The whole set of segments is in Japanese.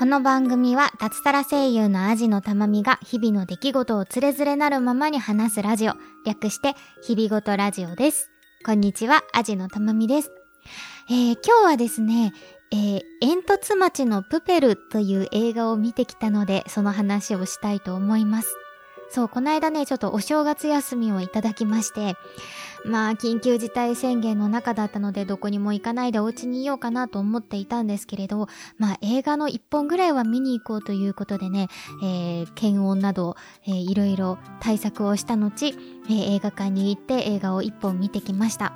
この番組は脱サラ声優のアジのたまみが日々の出来事をつれづれなるままに話すラジオ。略して日々ごとラジオです。こんにちは、アジのたまみです。えー、今日はですね、えー、煙突町のプペルという映画を見てきたので、その話をしたいと思います。そう、この間ね、ちょっとお正月休みをいただきまして、まあ、緊急事態宣言の中だったので、どこにも行かないでお家にいようかなと思っていたんですけれど、まあ、映画の一本ぐらいは見に行こうということでね、えー、検温など、えー、いろいろ対策をした後、えー、映画館に行って映画を一本見てきました。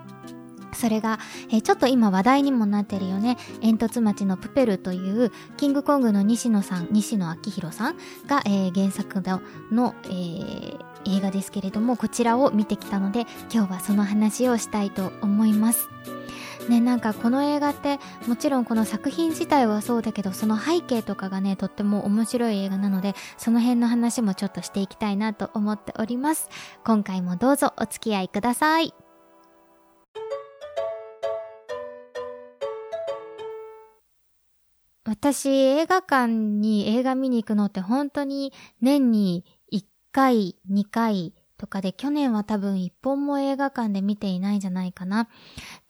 それが、えー、ちょっと今話題にもなってるよね。煙突町のプペルという、キングコングの西野さん、西野昭弘さんが、えー、原作のの、えー、映画ですけれども、こちらを見てきたので、今日はその話をしたいと思います。ね、なんかこの映画ってもちろんこの作品自体はそうだけどその背景とかがねとっても面白い映画なのでその辺の話もちょっとしていきたいなと思っております今回もどうぞお付き合いください私、映画館に映画見に行くのって本当に年に1回、2回とかで、去年は多分1本も映画館で見ていないんじゃないかなっ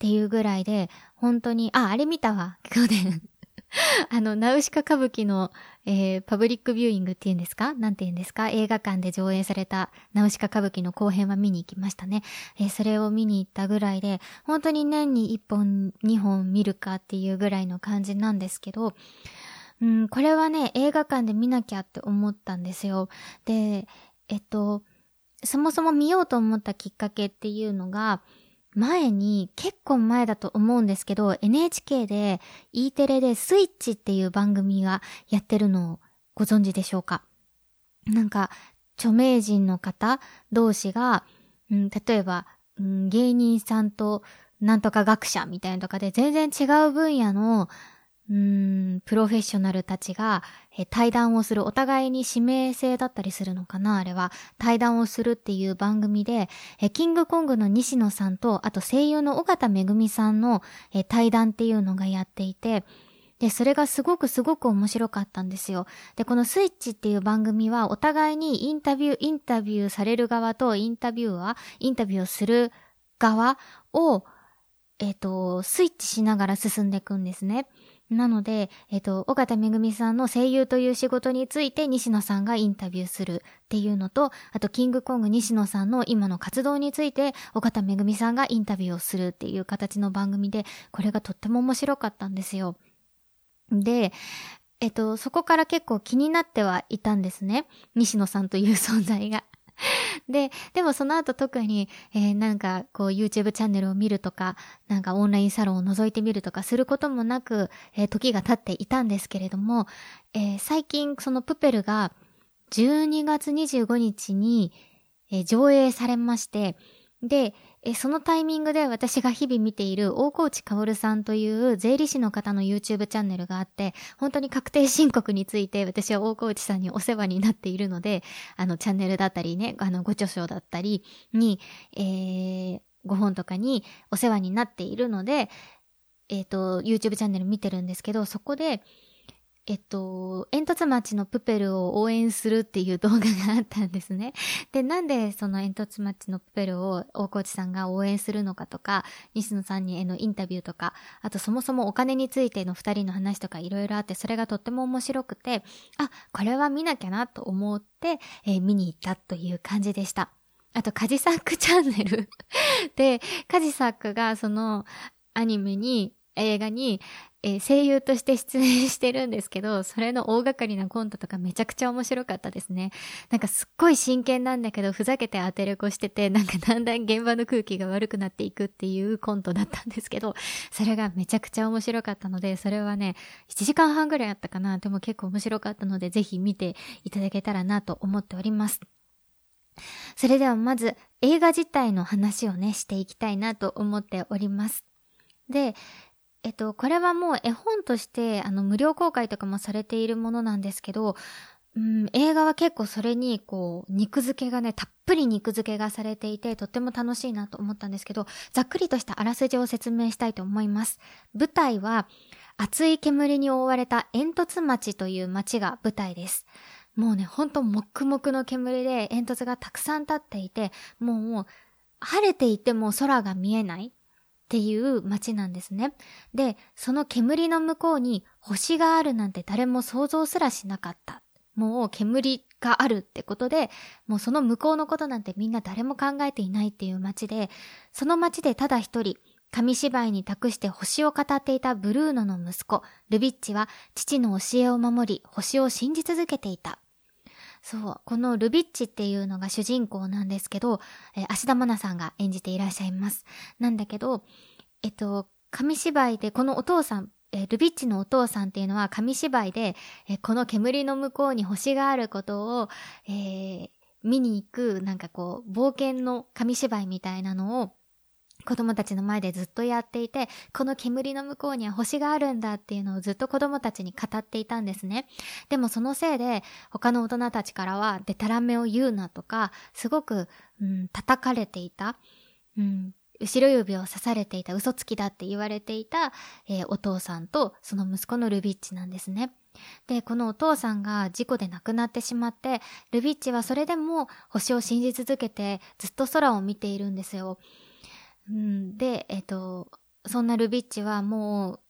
ていうぐらいで、本当に、あ、あれ見たわ、去年。あの、ナウシカ歌舞伎の、えー、パブリックビューイングっていうんですか？なんて言うんですか？映画館で上映されたナウシカ歌舞伎の後編は見に行きましたね。えー、それを見に行ったぐらいで、本当に年に1本、2本見るかっていうぐらいの感じなんですけど、うん、これはね、映画館で見なきゃって思ったんですよ。で、えっと、そもそも見ようと思ったきっかけっていうのが、前に、結構前だと思うんですけど、NHK で E テレでスイッチっていう番組がやってるのをご存知でしょうか？なんか、著名人の方同士が、うん、例えば、うん、芸人さんとなんとか学者みたいなとかで全然違う分野のプロフェッショナルたちが、対談をする、お互いに指名制だったりするのかなあれは。対談をするっていう番組で、キングコングの西野さんと、あと声優の尾形めぐみさんの、対談っていうのがやっていて、で、それがすごくすごく面白かったんですよ。で、このスイッチっていう番組は、お互いにインタビュー、インタビューされる側とインタビューは、インタビューをする側を、えっ、ー、と、スイッチしながら進んでいくんですね。なので、えっ、と、尾形めぐみさんの声優という仕事について西野さんがインタビューするっていうのと、あと、キングコング西野さんの今の活動について、尾形めぐみさんがインタビューをするっていう形の番組で、これがとっても面白かったんですよ。で、えっと、そこから結構気になってはいたんですね。西野さんという存在が。で、でもその後特に、えー、なんかこう YouTube チャンネルを見るとか、なんかオンラインサロンを覗いてみるとかすることもなく、えー、時が経っていたんですけれども、えー、最近そのプペルが12月25日に、え上映されまして、で、そのタイミングで私が日々見ている大河内薫さんという税理士の方の YouTube チャンネルがあって、本当に確定申告について私は大河内さんにお世話になっているので、あのチャンネルだったりね、あのご著書だったりに、えー、ご本とかにお世話になっているので、えっ、ー、と、YouTube チャンネル見てるんですけど、そこで、えっと、煙突町のプペルを応援するっていう動画があったんですね。で、なんでその煙突町のプペルを大河内さんが応援するのかとか、西野さんにへのインタビューとか、あとそもそもお金についての二人の話とかいろいろあって、それがとっても面白くて、あ、これは見なきゃなと思って、えー、見に行ったという感じでした。あと、カジサックチャンネル で、カジサックがそのアニメに、映画に、えー、声優として出演してるんですけど、それの大掛かりなコントとかめちゃくちゃ面白かったですね。なんかすっごい真剣なんだけど、ふざけて当てれこしてて、なんかだんだん現場の空気が悪くなっていくっていうコントだったんですけど、それがめちゃくちゃ面白かったので、それはね、1時間半ぐらいあったかな。でも結構面白かったので、ぜひ見ていただけたらなと思っております。それではまず映画自体の話をね、していきたいなと思っております。で、えっと、これはもう絵本として、あの、無料公開とかもされているものなんですけど、うん、映画は結構それに、こう、肉付けがね、たっぷり肉付けがされていて、とっても楽しいなと思ったんですけど、ざっくりとしたあらすじを説明したいと思います。舞台は、熱い煙に覆われた煙突町という町が舞台です。もうね、ほんと黙々の煙で煙突がたくさん立っていて、もう晴れていても空が見えないっていう街なんですね。で、その煙の向こうに星があるなんて誰も想像すらしなかった。もう煙があるってことで、もうその向こうのことなんてみんな誰も考えていないっていう街で、その街でただ一人、紙芝居に託して星を語っていたブルーノの息子、ルビッチは父の教えを守り、星を信じ続けていた。そう、このルビッチっていうのが主人公なんですけど、えー、芦田愛菜さんが演じていらっしゃいます。なんだけど、えっと、紙芝居でこのお父さん、えー、ルビッチのお父さんっていうのは紙芝居で、えー、この煙の向こうに星があることを、えー、見に行く、なんかこう、冒険の紙芝居みたいなのを子供たちの前でずっとやっていて、この煙の向こうには星があるんだっていうのをずっと子供たちに語っていたんですね。でもそのせいで、他の大人たちからは、デタラメを言うなとか、すごく、うん、叩かれていた。うん、後ろ指を刺されていた嘘つきだって言われていた、えー、お父さんとその息子のルビッチなんですね。で、このお父さんが事故で亡くなってしまって、ルビッチはそれでも星を信じ続けてずっと空を見ているんですよ。うん、で、えっ、と、そんなルビッチはもう、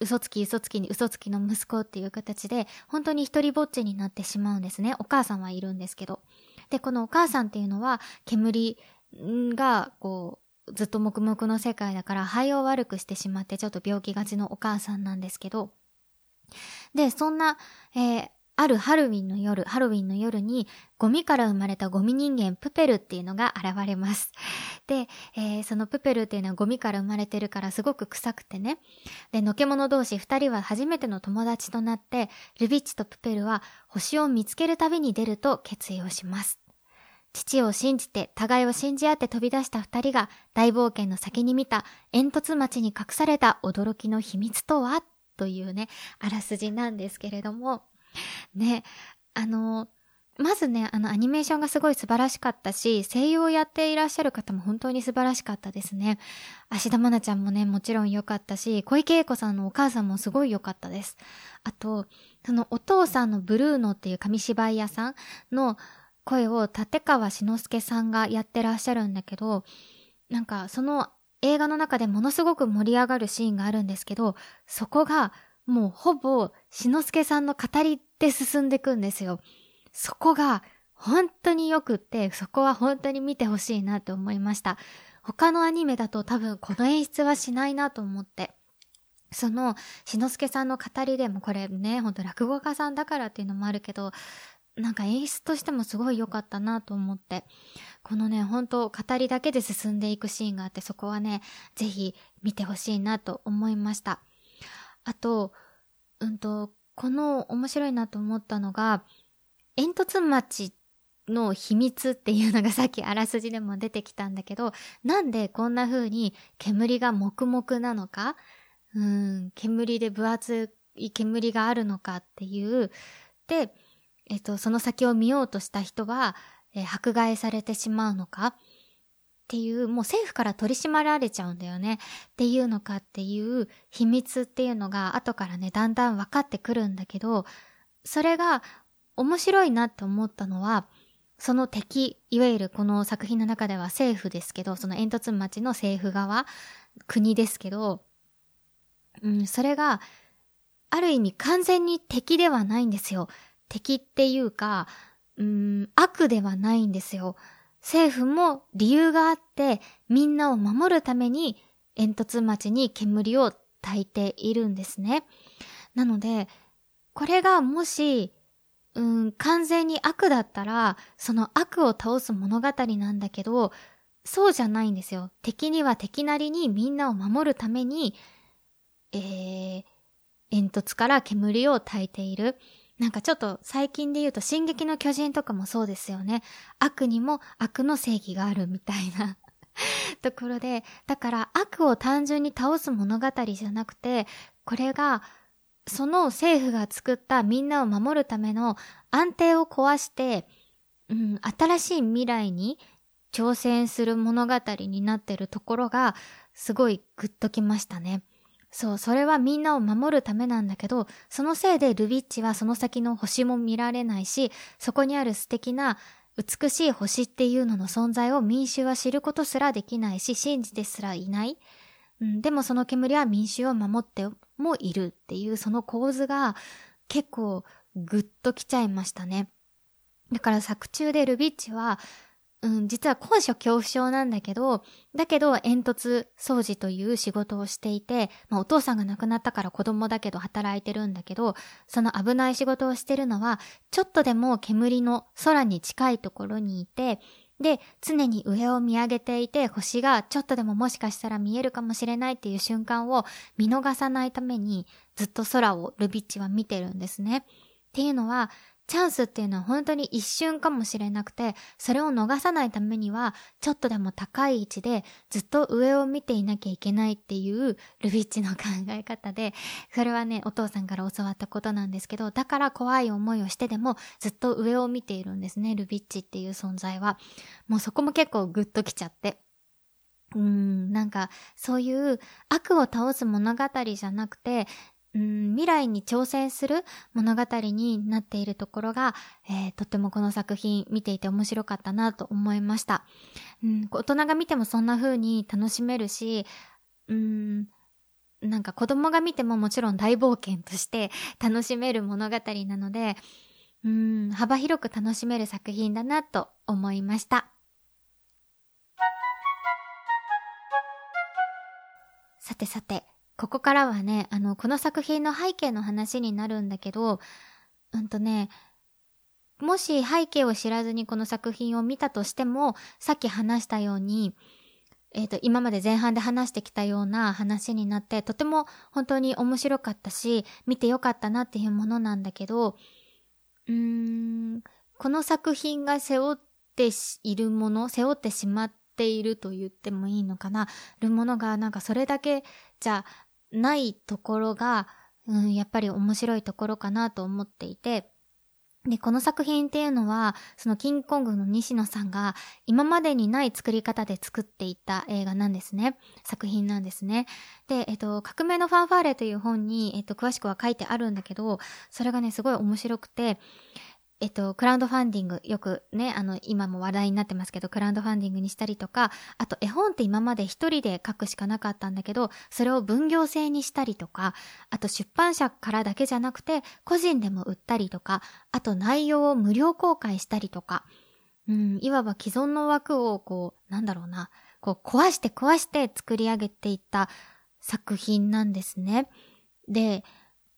嘘つき嘘つきに嘘つきの息子っていう形で、本当に一人ぼっちになってしまうんですね。お母さんはいるんですけど。で、このお母さんっていうのは、煙が、こう、ずっと黙々の世界だから肺を悪くしてしまってちょっと病気がちのお母さんなんですけど、で、そんな、えー、あるハロウィンの夜、ハロウィンの夜に、ゴミから生まれたゴミ人間プペルっていうのが現れます。で、えー、そのプペルっていうのはゴミから生まれてるからすごく臭くてね。で、のけ者同士二人は初めての友達となって、ルビッチとプペルは星を見つけるたびに出ると決意をします。父を信じて、互いを信じ合って飛び出した二人が大冒険の先に見た煙突町に隠された驚きの秘密とは？というね、あらすじなんですけれども、ね、あの、まずね、あの、アニメーションがすごい素晴らしかったし、声優をやっていらっしゃる方も本当に素晴らしかったですね。芦田愛菜ちゃんもね、もちろん良かったし、小池栄子さんのお母さんもすごい良かったです。あと、そのお父さんのブルーノっていう紙芝居屋さんの声を立川志の輔さんがやってらっしゃるんだけど、なんかその映画の中でものすごく盛り上がるシーンがあるんですけど、そこがもうほぼ、しのすけさんの語りで進んでいくんですよ。そこが本当に良くって、そこは本当に見てほしいなって思いました。他のアニメだと多分この演出はしないなと思って。その、しのすけさんの語りでもこれね、ほんと落語家さんだからっていうのもあるけど、なんか演出としてもすごい良かったなと思って。このね、本当語りだけで進んでいくシーンがあって、そこはね、ぜひ見てほしいなと思いました。あと、うんと、この面白いなと思ったのが、煙突町の秘密っていうのがさっきあらすじでも出てきたんだけど、なんでこんな風に煙が黙々なのか、うん、煙で分厚い煙があるのかっていう、で、えっと、その先を見ようとした人は、えー、迫害されてしまうのか、っていう、もう政府から取り締まられちゃうんだよねっていうのかっていう秘密っていうのが後からね、だんだん分かってくるんだけど、それが面白いなって思ったのは、その敵、いわゆるこの作品の中では政府ですけど、その煙突町の政府側、国ですけど、うん、それが、ある意味完全に敵ではないんですよ。敵っていうか、うん、悪ではないんですよ。政府も理由があってみんなを守るために煙突町に煙を焚いているんですね。なので、これがもし、うん、完全に悪だったら、その悪を倒す物語なんだけど、そうじゃないんですよ。敵には敵なりにみんなを守るために、えー、煙突から煙を焚いている。なんかちょっと最近で言うと進撃の巨人とかもそうですよね。悪にも悪の正義があるみたいな ところで、だから悪を単純に倒す物語じゃなくて、これがその政府が作ったみんなを守るための安定を壊して、うん、新しい未来に挑戦する物語になってるところがすごいグッときましたね。そう、それはみんなを守るためなんだけど、そのせいでルビッチはその先の星も見られないし、そこにある素敵な美しい星っていうのの存在を民衆は知ることすらできないし、信じてすらいない。うん、でもその煙は民衆を守ってもいるっていうその構図が結構グッときちゃいましたね。だから作中でルビッチはうん、実は高所恐怖症なんだけど、だけど煙突掃除という仕事をしていて、まあお父さんが亡くなったから子供だけど働いてるんだけど、その危ない仕事をしてるのは、ちょっとでも煙の空に近いところにいて、で、常に上を見上げていて、星がちょっとでももしかしたら見えるかもしれないっていう瞬間を見逃さないために、ずっと空をルビッチは見てるんですね。っていうのは、チャンスっていうのは本当に一瞬かもしれなくて、それを逃さないためには、ちょっとでも高い位置でずっと上を見ていなきゃいけないっていうルビッチの考え方で、それはね、お父さんから教わったことなんですけど、だから怖い思いをしてでもずっと上を見ているんですね、ルビッチっていう存在は。もうそこも結構グッときちゃって。うーん、なんか、そういう悪を倒す物語じゃなくて、うん、未来に挑戦する物語になっているところが、えー、とってもこの作品見ていて面白かったなと思いました。うん、大人が見てもそんな風に楽しめるし、うん、なんか子供が見てももちろん大冒険として 楽しめる物語なので、うん、幅広く楽しめる作品だなと思いました。さてさて、ここからはね、あの、この作品の背景の話になるんだけど、うんとね、もし背景を知らずにこの作品を見たとしても、さっき話したように、えっ、ー、と、今まで前半で話してきたような話になって、とても本当に面白かったし、見てよかったなっていうものなんだけど、うーん、この作品が背負っているもの、背負ってしまっていると言ってもいいのかな、るものがなんかそれだけじゃないところが、うん、やっぱり面白いところかなと思っていて、で、この作品っていうのは、そのキングコングの西野さんが今までにない作り方で作っていた映画なんですね。作品なんですね。で、えっと、革命のファンファーレという本に、えっと、詳しくは書いてあるんだけど、それがね、すごい面白くて、えっと、クラウドファンディング、よくね、あの、今も話題になってますけど、クラウドファンディングにしたりとか、あと絵本って今まで一人で書くしかなかったんだけど、それを分業制にしたりとか、あと出版社からだけじゃなくて、個人でも売ったりとか、あと内容を無料公開したりとか、うん、いわば既存の枠をこう、なんだろうな、こう壊して壊して作り上げていった作品なんですね。で、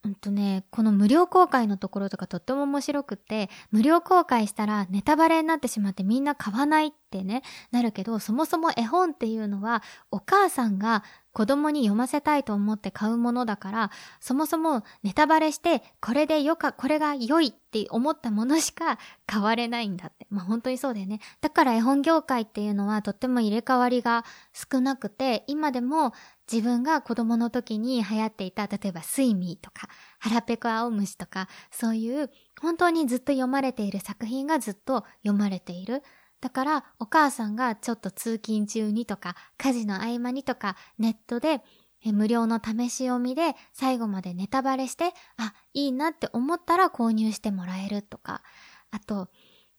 うんとね、この無料公開のところとかとっても面白くって、無料公開したらネタバレになってしまってみんな買わないっってね、なるけど、そもそも絵本っていうのは、お母さんが子供に読ませたいと思って買うものだから、そもそもネタバレして、これでよか、これが良いって思ったものしか 買われないんだって。まあ本当にそうだよね。だから絵本業界っていうのはとっても入れ替わりが少なくて、今でも自分が子供の時に流行っていた、例えばスイミーとか、腹ペコ青虫とか、そういう本当にずっと読まれている作品がずっと読まれている。だからお母さんがちょっと通勤中にとか家事の合間にとかネットで無料の試し読みで最後までネタバレして、あ、いいなって思ったら購入してもらえるとか、あと、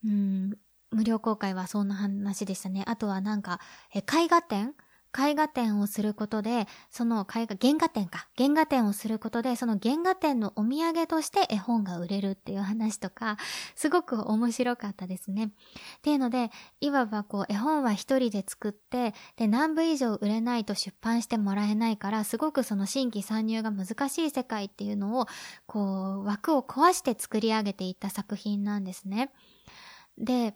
うん、無料公開はそんな話でしたね。あとはなんか、絵画展絵画展をすることで、その絵画、原画展か。原画展をすることで、その原画展のお土産として絵本が売れるっていう話とか、すごく面白かったですね。っていうので、いわばこう、絵本は一人で作って、で、何部以上売れないと出版してもらえないから、すごくその新規参入が難しい世界っていうのを、こう、枠を壊して作り上げていった作品なんですね。で、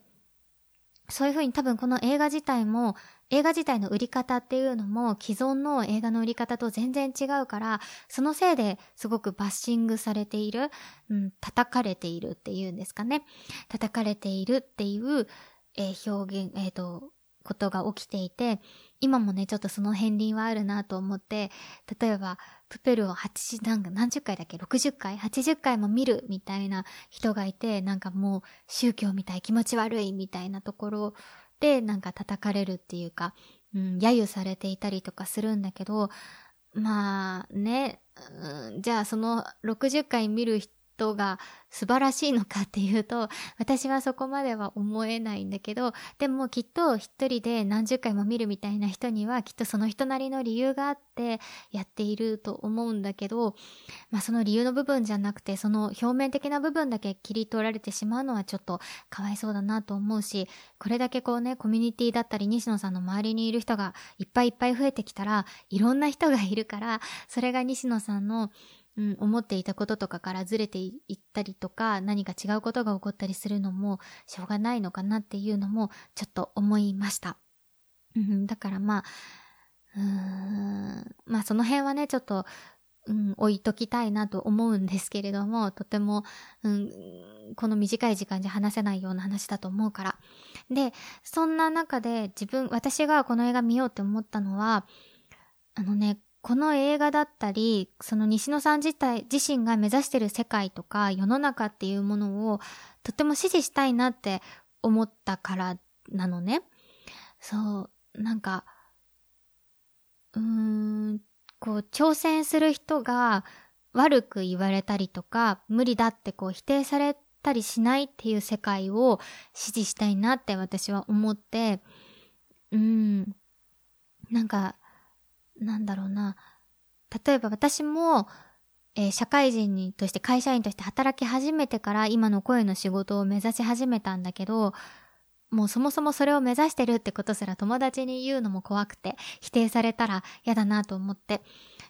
そういうふうに多分この映画自体も映画自体の売り方っていうのも既存の映画の売り方と全然違うから、そのせいですごくバッシングされている、うん、叩かれているっていうんですかね。叩かれているっていう、えー、表現、えっ、ー、と、ことが起きていて、今もね、ちょっとその片鱗はあるなと思って、例えば、プペルを80、何十回だっけ ?60 回 ?80 回も見るみたいな人がいて、なんかもう宗教みたい気持ち悪いみたいなところでなんか叩かれるっていうか、うん、揶揄されていたりとかするんだけど、まあね、うん、じゃあその60回見る人が素晴らしいのかっていうと、私はそこまでは思えないんだけど、でもきっと一人で何十回も見るみたいな人にはきっとその人なりの理由があってやっていると思うんだけど、まあその理由の部分じゃなくて、その表面的な部分だけ切り取られてしまうのはちょっとかわいそうだなと思うし、これだけこうね、コミュニティだったり西野さんの周りにいる人がいっぱいいっぱい増えてきたら、いろんな人がいるから、それが西野さんのうん、思っていたこととかからずれていったりとか、何か違うことが起こったりするのもしょうがないのかなっていうのもちょっと思いました。うん、だからまあ、うーん、まあその辺はね、ちょっと、うん、置いときたいなと思うんですけれども、とても、うん、この短い時間じゃ話せないような話だと思うから。で、そんな中で自分、私がこの映画見ようって思ったのは、あのね、この映画だったり、その西野さん自体、自身が目指してる世界とか世の中っていうものをとても支持したいなって思ったからなのね。そう、なんか、うーん、こう、挑戦する人が悪く言われたりとか、無理だってこう否定されたりしないっていう世界を支持したいなって私は思って、うん、なんか、なんだろうな。例えば私も、えー、社会人にとして会社員として働き始めてから今の声の仕事を目指し始めたんだけど、もうそもそもそれを目指してるってことすら友達に言うのも怖くて、否定されたら嫌だなと思って。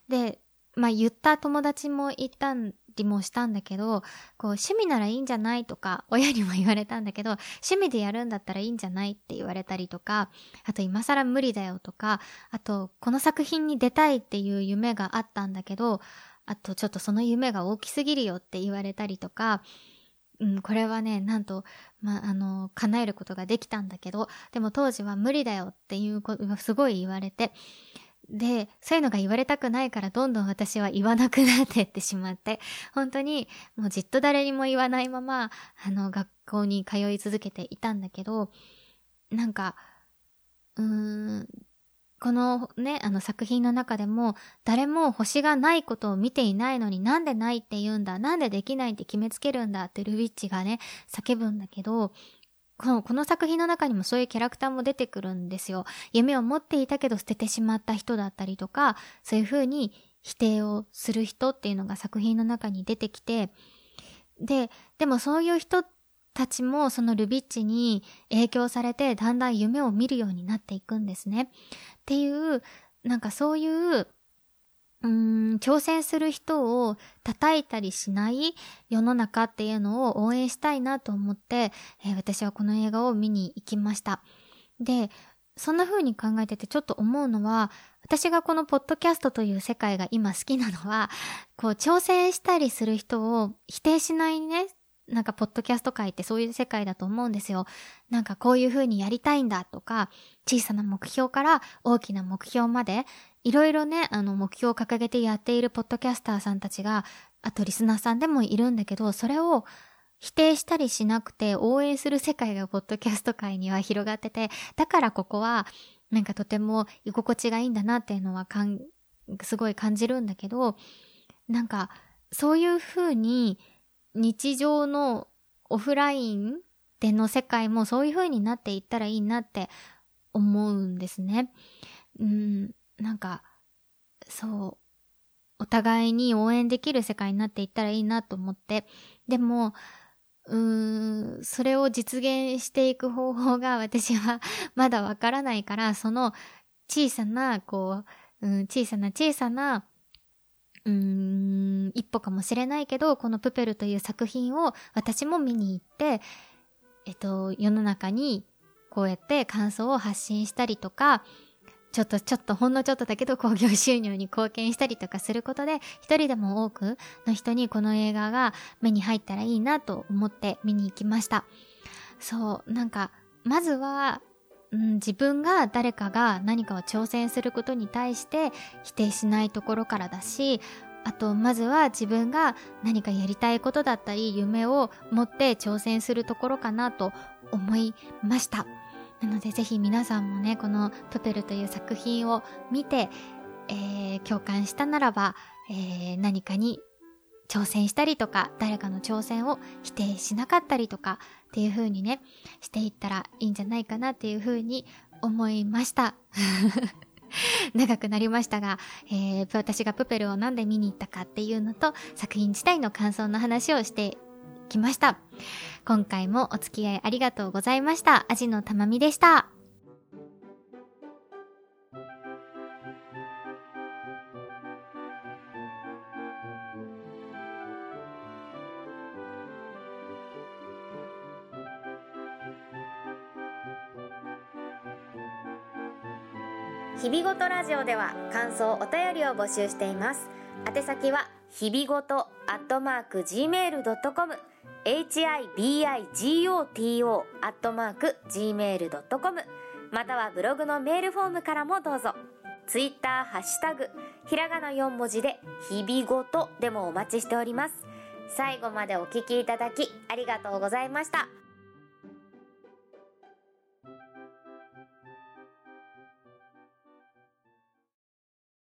で、まあ言った友達もいたんりもしたんだけど、こう趣味ならいいんじゃないとか、親にも言われたんだけど、趣味でやるんだったらいいんじゃないって言われたりとか、あと今更無理だよとか、あとこの作品に出たいっていう夢があったんだけど、あとちょっとその夢が大きすぎるよって言われたりとか、うん、これはね、なんと、まあ、あの、叶えることができたんだけど、でも当時は無理だよっていうことがすごい言われて、で、そういうのが言われたくないからどんどん私は言わなくなってってしまって、本当にもうじっと誰にも言わないまま、あの、学校に通い続けていたんだけど、なんか、うーん、このね、あの作品の中でも、誰も星がないことを見ていないのになんでないって言うんだ、なんでできないって決めつけるんだってルビッチがね、叫ぶんだけど、このこの作品の中にもそういうキャラクターも出てくるんですよ。夢を持っていたけど捨ててしまった人だったりとか、そういう風に否定をする人っていうのが作品の中に出てきて、で、でもそういう人たちもそのルビッチに影響されてだんだん夢を見るようになっていくんですね。っていう、なんかそういううーん、挑戦する人を叩いたりしない世の中っていうのを応援したいなと思って、えー、私はこの映画を見に行きました。で、そんな風に考えててちょっと思うのは、私がこのポッドキャストという世界が今好きなのは、こう挑戦したりする人を否定しないね、なんかポッドキャスト界ってそういう世界だと思うんですよ。なんかこういう風にやりたいんだとか、小さな目標から大きな目標まで、いろいろね、あの、目標を掲げてやっているポッドキャスターさんたちが、あとリスナーさんでもいるんだけど、それを否定したりしなくて応援する世界がポッドキャスト界には広がってて、だからここは、なんかとても居心地がいいんだなっていうのはかん、すごい感じるんだけど、なんか、そういう風に日常のオフラインでの世界もそういう風になっていったらいいなって思うんですね。うん、なんか、そう、お互いに応援できる世界になっていったらいいなと思って、でも、うーん、それを実現していく方法が 私は まだわからないから、その小さな、こう、うん、小さな小さな、うーん、一歩かもしれないけど、このプペルという作品を私も見に行って、えっと、世の中にこうやって感想を発信したりとか、ちょっとちょっとほんのちょっとだけど興行収入に貢献したりとかすることで一人でも多くの人にこの映画が目に入ったらいいなと思って見に行きました。そう、なんか、まずは、うん、自分が誰かが何かを挑戦することに対して否定しないところからだし、あと、まずは自分が何かやりたいことだったり、夢を持って挑戦するところかなと思いました。なのでぜひ皆さんもね、このプペルという作品を見て、えー、共感したならば、えー、何かに挑戦したりとか、誰かの挑戦を否定しなかったりとか、っていう風にね、していったらいいんじゃないかなっていう風に思いました。長くなりましたが、えー、私がプペルをなんで見に行ったかっていうのと、作品自体の感想の話をしてきました。今回もお付き合いありがとうございました。アジのたまみでした。日々ごとラジオでは感想お便りを募集しています宛先は日々ごとアットマーク gmail.com hibigoto アットマーク gmail.com またはブログのメールフォームからもどうぞ。ツイッターハッシュタグひらがな4文字で日々ごとでもお待ちしております。最後までお聞きいただきありがとうございました。